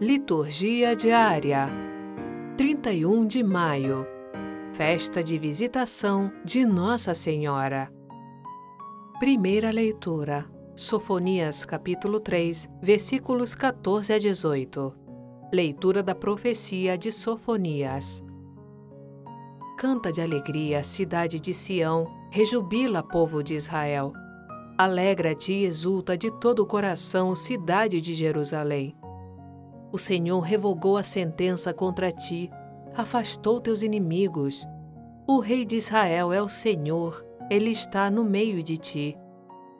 Liturgia diária 31 de maio Festa de visitação de Nossa Senhora. Primeira leitura. Sofonias capítulo 3, versículos 14 a 18. Leitura da profecia de Sofonias. Canta de alegria, cidade de Sião, rejubila, povo de Israel. Alegra-te e exulta de todo o coração, cidade de Jerusalém. O Senhor revogou a sentença contra ti, afastou teus inimigos. O Rei de Israel é o Senhor, ele está no meio de ti.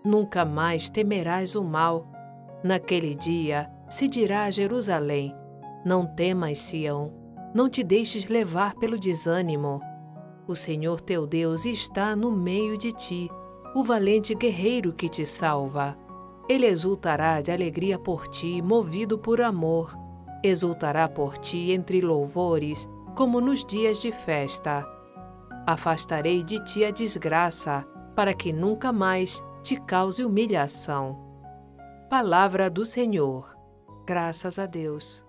Nunca mais temerás o mal. Naquele dia se dirá a Jerusalém: Não temas, Sião, não te deixes levar pelo desânimo. O Senhor teu Deus está no meio de ti, o valente guerreiro que te salva. Ele exultará de alegria por ti, movido por amor exultará por ti entre louvores, como nos dias de festa. Afastarei de ti a desgraça, para que nunca mais te cause humilhação. Palavra do Senhor. Graças a Deus.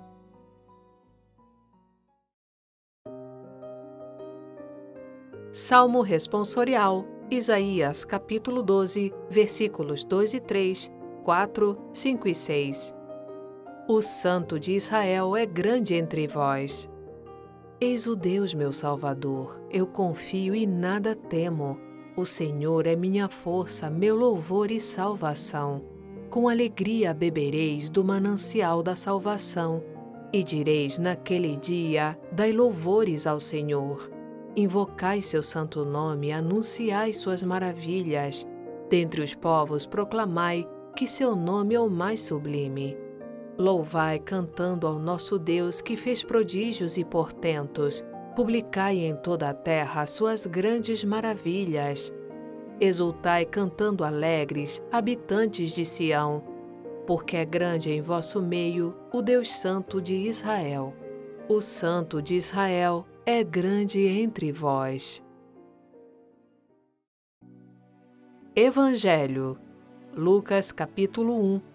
Salmo responsorial, Isaías capítulo 12, versículos 2 e 3, 4, 5 e 6. O Santo de Israel é grande entre vós. Eis o Deus meu Salvador, eu confio e nada temo. O Senhor é minha força, meu louvor e salvação. Com alegria bebereis do manancial da salvação, e direis naquele dia: Dai louvores ao Senhor. Invocai seu santo nome, anunciai suas maravilhas. Dentre os povos proclamai que seu nome é o mais sublime. Louvai cantando ao nosso Deus que fez prodígios e portentos. Publicai em toda a terra suas grandes maravilhas. Exultai cantando alegres, habitantes de Sião, porque é grande em vosso meio o Deus Santo de Israel. O Santo de Israel é grande entre vós. Evangelho Lucas capítulo 1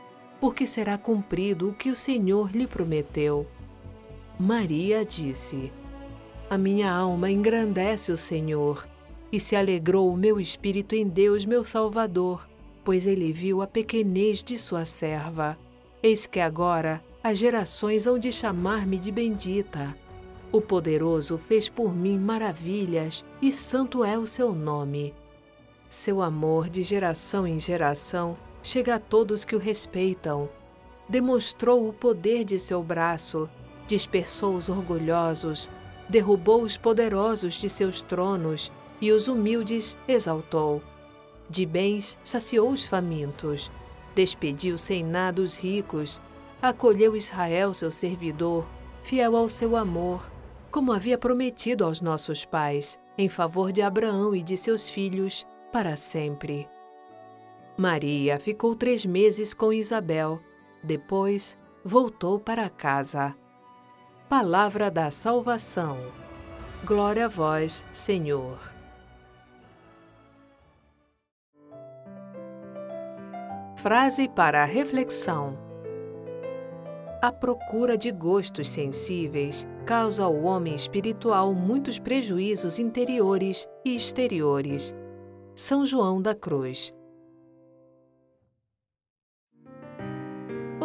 porque será cumprido o que o Senhor lhe prometeu. Maria disse: A minha alma engrandece o Senhor, e se alegrou o meu espírito em Deus, meu Salvador, pois ele viu a pequenez de sua serva. Eis que agora as gerações hão de chamar-me de bendita. O poderoso fez por mim maravilhas, e santo é o seu nome. Seu amor de geração em geração chega a todos que o respeitam. Demonstrou o poder de seu braço, dispersou os orgulhosos, derrubou os poderosos de seus tronos e os humildes exaltou. De bens saciou os famintos, despediu sem nada os ricos, acolheu Israel, seu servidor, fiel ao seu amor, como havia prometido aos nossos pais, em favor de Abraão e de seus filhos, para sempre. Maria ficou três meses com Isabel. Depois, voltou para casa. Palavra da Salvação. Glória a vós, Senhor. Frase para a reflexão. A procura de gostos sensíveis causa ao homem espiritual muitos prejuízos interiores e exteriores. São João da Cruz.